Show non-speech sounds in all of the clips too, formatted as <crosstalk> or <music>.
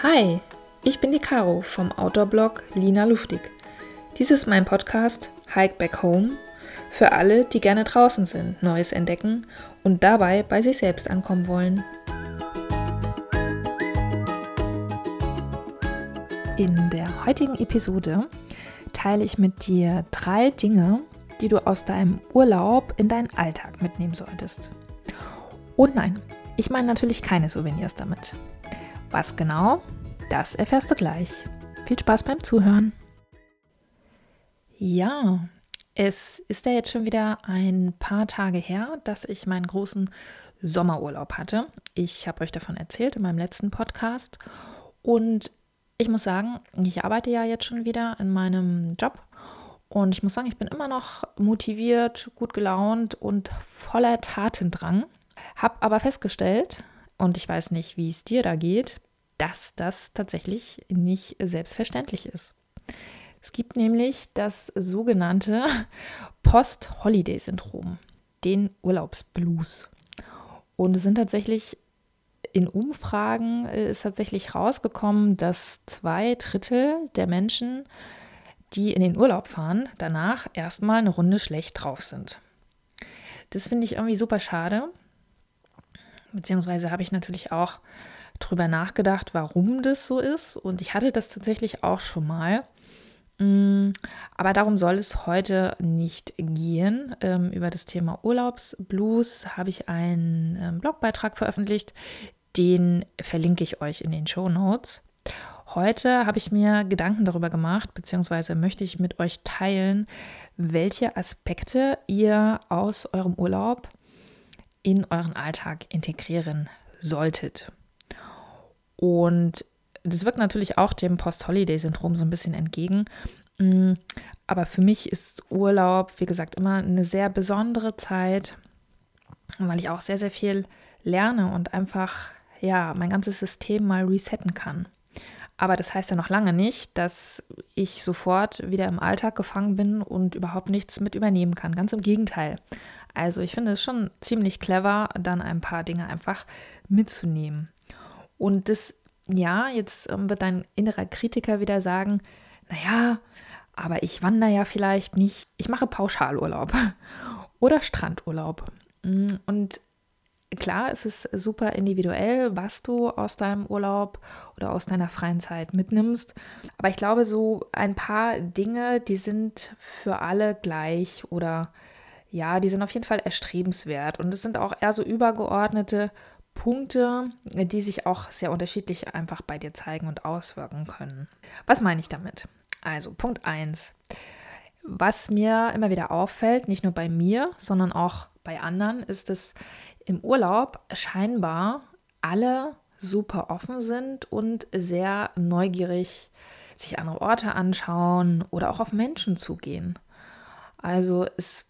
Hi, ich bin die Caro vom Outdoor-Blog Lina Luftig. Dies ist mein Podcast Hike Back Home für alle, die gerne draußen sind, Neues entdecken und dabei bei sich selbst ankommen wollen. In der heutigen Episode teile ich mit dir drei Dinge, die du aus deinem Urlaub in deinen Alltag mitnehmen solltest. Und nein, ich meine natürlich keine Souvenirs damit. Was genau? Das erfährst du gleich. Viel Spaß beim Zuhören. Ja, es ist ja jetzt schon wieder ein paar Tage her, dass ich meinen großen Sommerurlaub hatte. Ich habe euch davon erzählt in meinem letzten Podcast. Und ich muss sagen, ich arbeite ja jetzt schon wieder in meinem Job. Und ich muss sagen, ich bin immer noch motiviert, gut gelaunt und voller Tatendrang. Hab aber festgestellt, und ich weiß nicht, wie es dir da geht, dass das tatsächlich nicht selbstverständlich ist. Es gibt nämlich das sogenannte <laughs> Post-Holiday-Syndrom, den Urlaubsblues. Und es sind tatsächlich in Umfragen äh, ist tatsächlich rausgekommen, dass zwei Drittel der Menschen, die in den Urlaub fahren, danach erstmal eine Runde schlecht drauf sind. Das finde ich irgendwie super schade, Beziehungsweise habe ich natürlich auch drüber nachgedacht, warum das so ist. Und ich hatte das tatsächlich auch schon mal. Mm, aber darum soll es heute nicht gehen. Ähm, über das Thema Urlaubsblues habe ich einen ähm, Blogbeitrag veröffentlicht. Den verlinke ich euch in den Show Notes. Heute habe ich mir Gedanken darüber gemacht, beziehungsweise möchte ich mit euch teilen, welche Aspekte ihr aus eurem Urlaub in euren Alltag integrieren solltet. Und das wirkt natürlich auch dem Post-Holiday-Syndrom so ein bisschen entgegen. Mm, aber für mich ist Urlaub, wie gesagt, immer eine sehr besondere Zeit, weil ich auch sehr, sehr viel lerne und einfach, ja, mein ganzes System mal resetten kann. Aber das heißt ja noch lange nicht, dass ich sofort wieder im Alltag gefangen bin und überhaupt nichts mit übernehmen kann. Ganz im Gegenteil. Also ich finde es schon ziemlich clever, dann ein paar Dinge einfach mitzunehmen. Und das, ja, jetzt ähm, wird dein innerer Kritiker wieder sagen, naja, aber ich wandere ja vielleicht nicht, ich mache Pauschalurlaub <laughs> oder Strandurlaub. Mm, und klar, es ist super individuell, was du aus deinem Urlaub oder aus deiner freien Zeit mitnimmst. Aber ich glaube, so ein paar Dinge, die sind für alle gleich oder ja, die sind auf jeden Fall erstrebenswert. Und es sind auch eher so übergeordnete Punkte, die sich auch sehr unterschiedlich einfach bei dir zeigen und auswirken können. Was meine ich damit? Also Punkt 1. Was mir immer wieder auffällt, nicht nur bei mir, sondern auch bei anderen, ist, dass im Urlaub scheinbar alle super offen sind und sehr neugierig sich andere Orte anschauen oder auch auf Menschen zugehen. Also es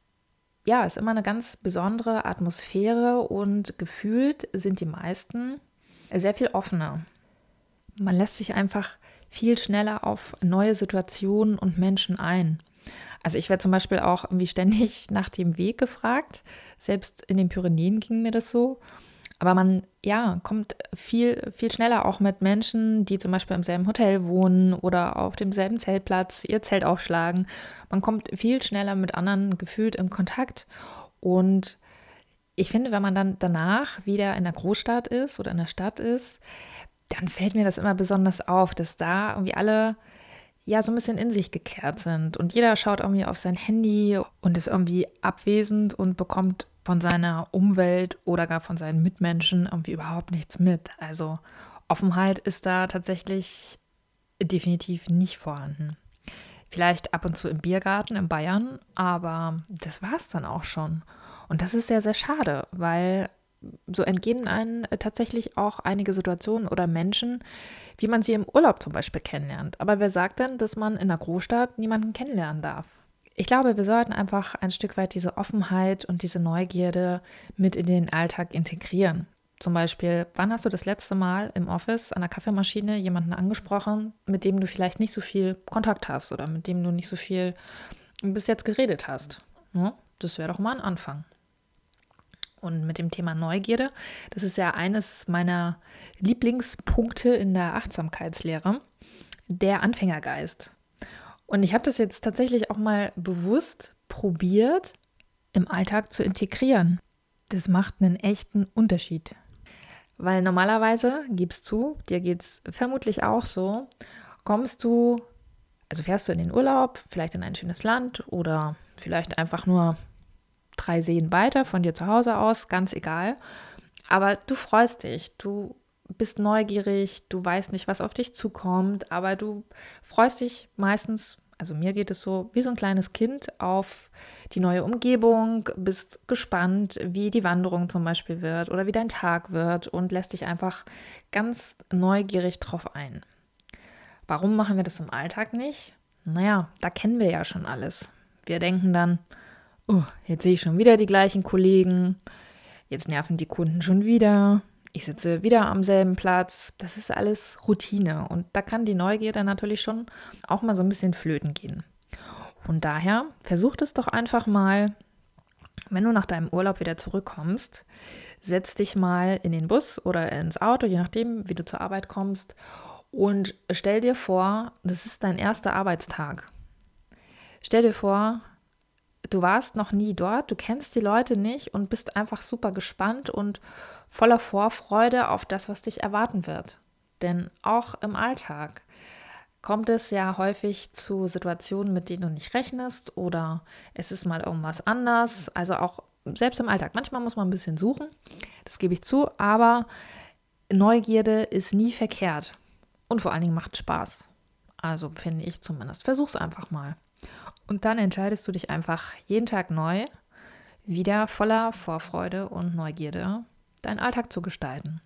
ja, ist immer eine ganz besondere Atmosphäre und gefühlt sind die meisten sehr viel offener. Man lässt sich einfach viel schneller auf neue Situationen und Menschen ein. Also ich werde zum Beispiel auch irgendwie ständig <laughs> nach dem Weg gefragt. Selbst in den Pyrenäen ging mir das so. Aber man, ja, kommt viel, viel schneller auch mit Menschen, die zum Beispiel im selben Hotel wohnen oder auf demselben Zeltplatz ihr Zelt aufschlagen. Man kommt viel schneller mit anderen gefühlt in Kontakt. Und ich finde, wenn man dann danach wieder in der Großstadt ist oder in der Stadt ist, dann fällt mir das immer besonders auf, dass da irgendwie alle ja so ein bisschen in sich gekehrt sind und jeder schaut irgendwie auf sein Handy und ist irgendwie abwesend und bekommt von seiner Umwelt oder gar von seinen Mitmenschen irgendwie überhaupt nichts mit. Also Offenheit ist da tatsächlich definitiv nicht vorhanden. Vielleicht ab und zu im Biergarten in Bayern, aber das war es dann auch schon. Und das ist sehr, sehr schade, weil so entgehen einem tatsächlich auch einige Situationen oder Menschen, wie man sie im Urlaub zum Beispiel kennenlernt. Aber wer sagt denn, dass man in einer Großstadt niemanden kennenlernen darf? Ich glaube, wir sollten einfach ein Stück weit diese Offenheit und diese Neugierde mit in den Alltag integrieren. Zum Beispiel, wann hast du das letzte Mal im Office an der Kaffeemaschine jemanden angesprochen, mit dem du vielleicht nicht so viel Kontakt hast oder mit dem du nicht so viel bis jetzt geredet hast? Ja, das wäre doch mal ein Anfang. Und mit dem Thema Neugierde, das ist ja eines meiner Lieblingspunkte in der Achtsamkeitslehre, der Anfängergeist. Und ich habe das jetzt tatsächlich auch mal bewusst probiert, im Alltag zu integrieren. Das macht einen echten Unterschied. Weil normalerweise, gibst zu, dir geht es vermutlich auch so, kommst du, also fährst du in den Urlaub, vielleicht in ein schönes Land oder vielleicht einfach nur drei Seen weiter von dir zu Hause aus, ganz egal. Aber du freust dich, du bist neugierig, du weißt nicht, was auf dich zukommt, aber du freust dich meistens, also mir geht es so, wie so ein kleines Kind auf die neue Umgebung, bist gespannt, wie die Wanderung zum Beispiel wird oder wie dein Tag wird und lässt dich einfach ganz neugierig drauf ein. Warum machen wir das im Alltag nicht? Naja, da kennen wir ja schon alles. Wir denken dann, oh, jetzt sehe ich schon wieder die gleichen Kollegen, jetzt nerven die Kunden schon wieder, ich sitze wieder am selben Platz. Das ist alles Routine und da kann die Neugierde natürlich schon auch mal so ein bisschen flöten gehen. Und daher versuch es doch einfach mal, wenn du nach deinem Urlaub wieder zurückkommst, setz dich mal in den Bus oder ins Auto, je nachdem, wie du zur Arbeit kommst, und stell dir vor, das ist dein erster Arbeitstag. Stell dir vor, du warst noch nie dort, du kennst die Leute nicht und bist einfach super gespannt und voller Vorfreude auf das, was dich erwarten wird. Denn auch im Alltag kommt es ja häufig zu Situationen, mit denen du nicht rechnest oder es ist mal irgendwas anders. Also auch selbst im Alltag. Manchmal muss man ein bisschen suchen, das gebe ich zu, aber Neugierde ist nie verkehrt und vor allen Dingen macht Spaß. Also finde ich zumindest. Versuch's einfach mal. Und dann entscheidest du dich einfach jeden Tag neu, wieder voller Vorfreude und Neugierde, deinen Alltag zu gestalten.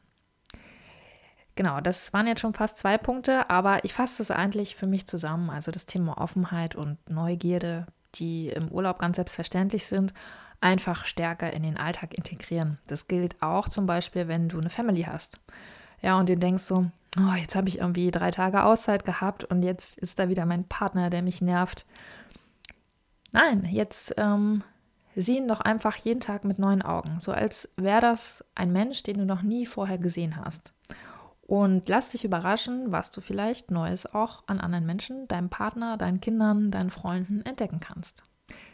Genau, das waren jetzt schon fast zwei Punkte, aber ich fasse es eigentlich für mich zusammen. Also das Thema Offenheit und Neugierde, die im Urlaub ganz selbstverständlich sind, einfach stärker in den Alltag integrieren. Das gilt auch zum Beispiel, wenn du eine Family hast. Ja, und du denkst so, oh, jetzt habe ich irgendwie drei Tage Auszeit gehabt und jetzt ist da wieder mein Partner, der mich nervt. Nein, jetzt ähm, sieh ihn doch einfach jeden Tag mit neuen Augen, so als wäre das ein Mensch, den du noch nie vorher gesehen hast. Und lass dich überraschen, was du vielleicht Neues auch an anderen Menschen, deinem Partner, deinen Kindern, deinen Freunden entdecken kannst.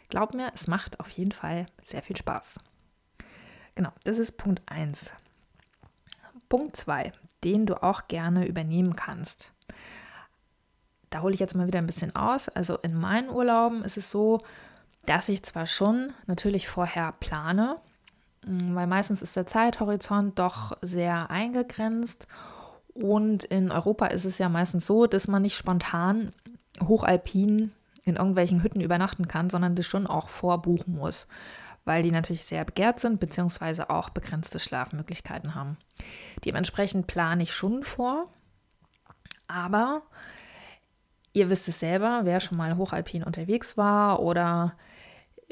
Glaub mir, es macht auf jeden Fall sehr viel Spaß. Genau, das ist Punkt 1. Punkt 2, den du auch gerne übernehmen kannst. Da hole ich jetzt mal wieder ein bisschen aus. Also in meinen Urlauben ist es so, dass ich zwar schon natürlich vorher plane, mm, weil meistens ist der Zeithorizont doch sehr eingegrenzt und in Europa ist es ja meistens so, dass man nicht spontan hochalpin in irgendwelchen Hütten übernachten kann, sondern das schon auch vorbuchen muss, weil die natürlich sehr begehrt sind, beziehungsweise auch begrenzte Schlafmöglichkeiten haben. Dementsprechend plane ich schon vor, aber ihr wisst es selber, wer schon mal hochalpin unterwegs war oder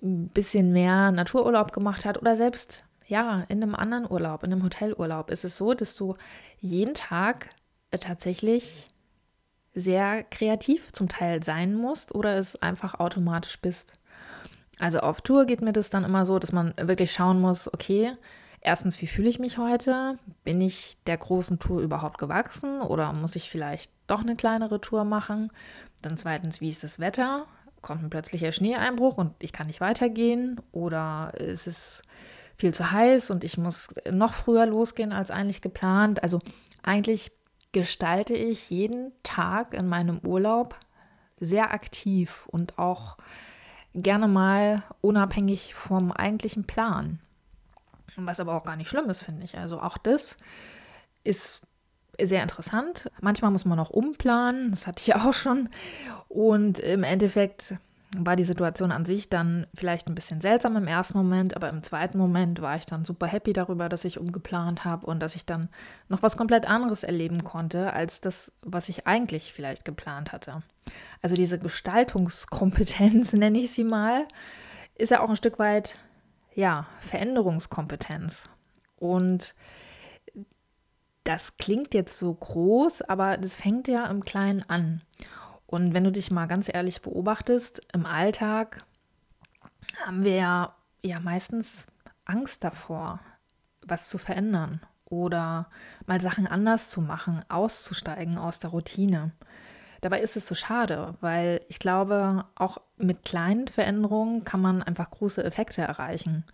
ein bisschen mehr Natururlaub gemacht hat oder selbst ja, in einem anderen Urlaub, in einem Hotelurlaub ist es so, dass du jeden Tag äh, tatsächlich sehr kreativ zum Teil sein musst oder es einfach automatisch bist. Also auf Tour geht mir das dann immer so, dass man wirklich schauen muss, okay, erstens, wie fühle ich mich heute? Bin ich der großen Tour überhaupt gewachsen oder muss ich vielleicht doch eine kleinere Tour machen? Dann zweitens, wie ist das Wetter? Kommt ein plötzlicher Schneeeinbruch und ich kann nicht weitergehen? Oder ist es viel zu heiß und ich muss noch früher losgehen als eigentlich geplant? Also eigentlich gestalte ich jeden Tag in meinem Urlaub sehr aktiv und auch gerne mal unabhängig vom eigentlichen Plan. Was aber auch gar nicht schlimm ist, finde ich. Also auch das ist sehr interessant. Manchmal muss man auch umplanen, das hatte ich <laughs> auch schon. Und im Endeffekt war die Situation an sich dann vielleicht ein bisschen seltsam im ersten Moment, aber im zweiten Moment war ich dann super happy darüber, dass ich umgeplant habe und dass ich dann noch was komplett anderes erleben konnte, als das, was ich eigentlich vielleicht geplant hatte. Also diese Gestaltungskompetenz, <laughs> nenne ich sie mal, ist ja auch ein Stück weit, ja, Veränderungskompetenz. Und das klingt jetzt so groß, aber das fängt ja im Kleinen an. Und wenn du dich mal ganz ehrlich beobachtest, im Alltag haben wir ja, ja meistens Angst davor, was zu verändern oder mal Sachen anders zu machen, auszusteigen aus der Routine. Dabei ist es so schade, weil ich glaube, auch mit kleinen Veränderungen kann man einfach große Effekte erreichen.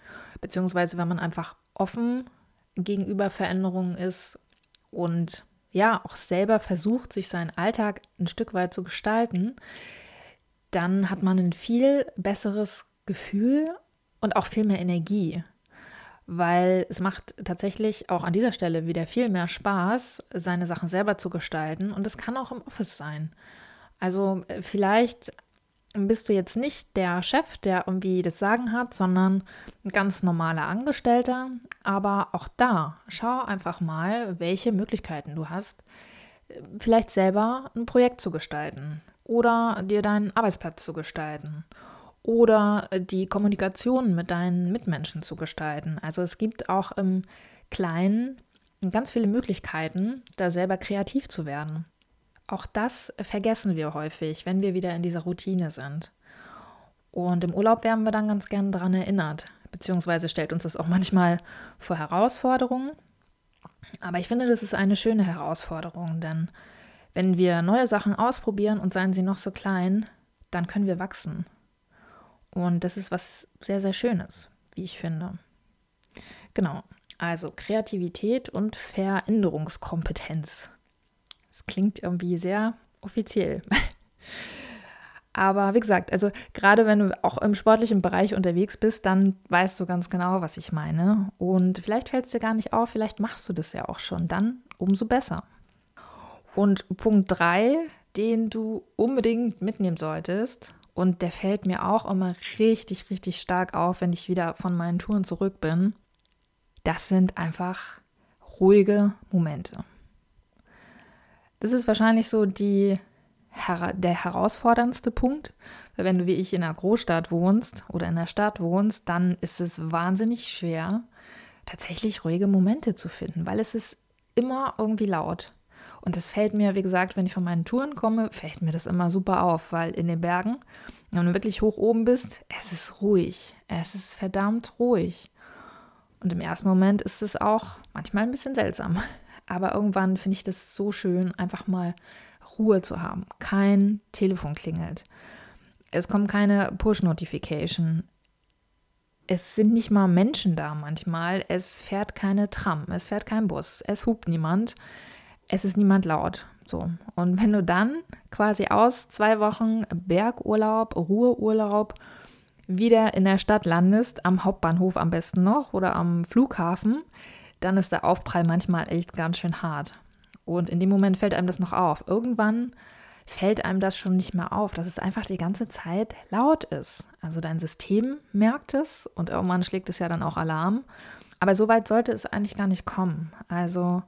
Beziehungsweise wenn man einfach offen gegenüber Veränderungen ist und ja, auch selber versucht, sich seinen Alltag ein Stück weit zu gestalten, dann hat man ein viel besseres Gefühl und auch viel mehr Energie. Weil es macht tatsächlich auch an dieser Stelle wieder viel mehr Spaß, seine Sachen selber zu gestalten. Und es kann auch im Office sein. Also äh, vielleicht bist du jetzt nicht der Chef, der irgendwie das Sagen hat, sondern ein ganz normaler Angestellter. Aber auch da, schau einfach mal, welche Möglichkeiten du hast, vielleicht selber ein Projekt zu gestalten oder dir deinen Arbeitsplatz zu gestalten oder die Kommunikation mit deinen Mitmenschen zu gestalten. Also es gibt auch im Kleinen ganz viele Möglichkeiten, da selber kreativ zu werden. Auch das vergessen wir häufig, wenn wir wieder in dieser Routine sind. Und im Urlaub werden wir dann ganz gern daran erinnert, beziehungsweise stellt uns das auch manchmal vor Herausforderungen. Aber ich finde, das ist eine schöne Herausforderung, denn wenn wir neue Sachen ausprobieren und seien sie noch so klein, dann können wir wachsen. Und das ist was sehr, sehr Schönes, wie ich finde. Genau, also Kreativität und Veränderungskompetenz klingt irgendwie sehr offiziell. <laughs> Aber wie gesagt, also gerade wenn du auch im sportlichen Bereich unterwegs bist, dann weißt du ganz genau, was ich meine. Und vielleicht fällt es dir gar nicht auf, vielleicht machst du das ja auch schon. Dann umso besser. Und Punkt 3, den du unbedingt mitnehmen solltest, und der fällt mir auch immer richtig, richtig stark auf, wenn ich wieder von meinen Touren zurück bin, das sind einfach ruhige Momente. Das ist wahrscheinlich so die, der herausforderndste Punkt. Weil wenn du wie ich in einer Großstadt wohnst oder in der Stadt wohnst, dann ist es wahnsinnig schwer, tatsächlich ruhige Momente zu finden, weil es ist immer irgendwie laut. Und das fällt mir, wie gesagt, wenn ich von meinen Touren komme, fällt mir das immer super auf, weil in den Bergen, wenn du wirklich hoch oben bist, es ist ruhig. Es ist verdammt ruhig. Und im ersten Moment ist es auch manchmal ein bisschen seltsam. Aber irgendwann finde ich das so schön, einfach mal Ruhe zu haben. Kein Telefon klingelt. Es kommt keine Push-Notification. Es sind nicht mal Menschen da manchmal. Es fährt keine Tram. Es fährt kein Bus. Es hupt niemand. Es ist niemand laut. So. Und wenn du dann quasi aus zwei Wochen Bergurlaub, Ruheurlaub wieder in der Stadt landest, am Hauptbahnhof am besten noch oder am Flughafen, dann ist der Aufprall manchmal echt ganz schön hart. Und in dem Moment fällt einem das noch auf. Irgendwann fällt einem das schon nicht mehr auf, dass es einfach die ganze Zeit laut ist. Also dein System merkt es und irgendwann schlägt es ja dann auch Alarm. Aber so weit sollte es eigentlich gar nicht kommen. Also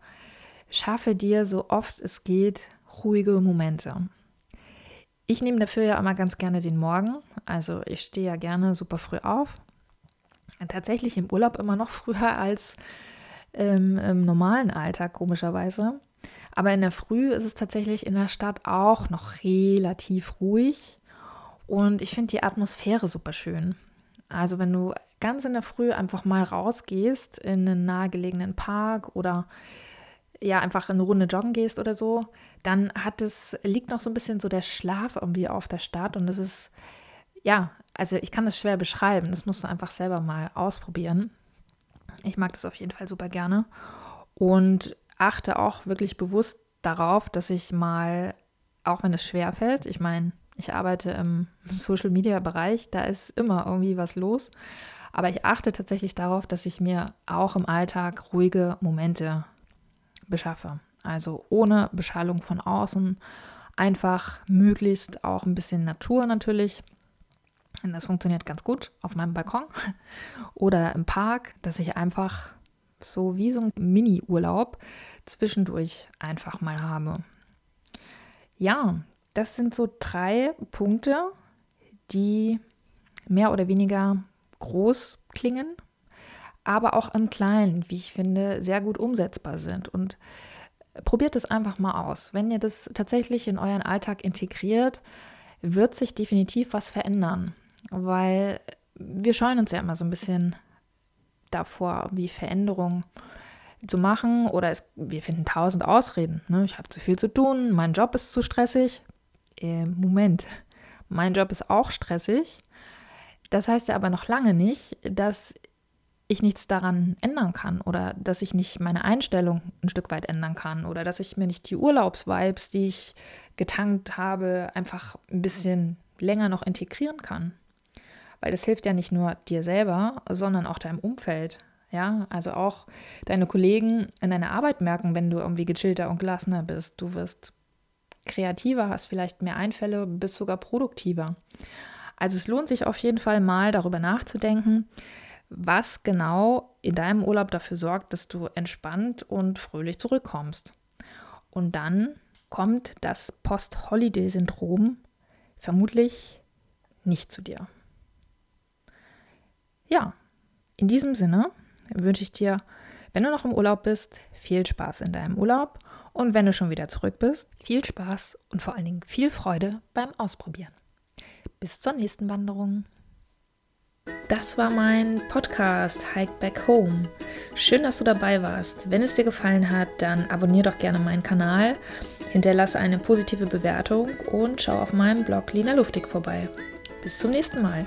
schaffe dir so oft es geht ruhige Momente. Ich nehme dafür ja immer ganz gerne den Morgen. Also ich stehe ja gerne super früh auf. Tatsächlich im Urlaub immer noch <laughs> früher als im, im normalen Alltag, komischerweise. Aber in der Früh ist es tatsächlich in der Stadt auch noch relativ ruhig. Und ich finde die Atmosphäre super schön. Also wenn du ganz in der Früh einfach mal rausgehst in einen nahegelegenen Park oder ja einfach eine Runde joggen gehst oder so, dann hat es liegt noch so ein bisschen so der Schlaf irgendwie auf der Stadt und es ist ja, also ich kann das schwer beschreiben. Das musst du einfach selber mal ausprobieren. Ich mag das auf jeden Fall super gerne und achte auch wirklich bewusst darauf, dass ich mal, auch wenn es schwer fällt, ich meine, ich arbeite im <laughs> Social Media Bereich, da ist immer irgendwie was los. Aber ich achte tatsächlich darauf, dass ich mir auch im Alltag ruhige Momente beschaffe. Also ohne Beschallung von außen, einfach möglichst auch ein bisschen Natur natürlich. Das funktioniert ganz gut auf meinem Balkon oder im Park, dass ich einfach so wie so ein Mini-Urlaub zwischendurch einfach mal habe. Ja, das sind so drei Punkte, die mehr oder weniger groß klingen, aber auch im Kleinen, wie ich finde, sehr gut umsetzbar sind. Und probiert es einfach mal aus. Wenn ihr das tatsächlich in euren Alltag integriert, wird sich definitiv was verändern weil wir scheuen uns ja immer so ein bisschen davor, wie Veränderungen zu machen oder es, wir finden tausend Ausreden. Ne? Ich habe zu viel zu tun, mein Job ist zu stressig. Äh, Moment, mein Job ist auch stressig. Das heißt ja aber noch lange nicht, dass ich nichts daran ändern kann oder dass ich nicht meine Einstellung ein Stück weit ändern kann oder dass ich mir nicht die Urlaubsvibes, die ich getankt habe, einfach ein bisschen länger noch integrieren kann. Weil das hilft ja nicht nur dir selber, sondern auch deinem Umfeld. Ja, also auch deine Kollegen in deiner Arbeit merken, wenn du irgendwie gechillter und gelassener bist. Du wirst kreativer, hast vielleicht mehr Einfälle, bist sogar produktiver. Also es lohnt sich auf jeden Fall mal darüber nachzudenken, was genau in deinem Urlaub dafür sorgt, dass du entspannt und fröhlich zurückkommst. Und dann kommt das Post-Holiday-Syndrom vermutlich nicht zu dir. Ja, in diesem Sinne wünsche ich dir, wenn du noch im Urlaub bist, viel Spaß in deinem Urlaub und wenn du schon wieder zurück bist, viel Spaß und vor allen Dingen viel Freude beim Ausprobieren. Bis zur nächsten Wanderung. Das war mein Podcast Hike Back Home. Schön, dass du dabei warst. Wenn es dir gefallen hat, dann abonniere doch gerne meinen Kanal, hinterlasse eine positive Bewertung und schau auf meinem Blog Lina Luftig vorbei. Bis zum nächsten Mal.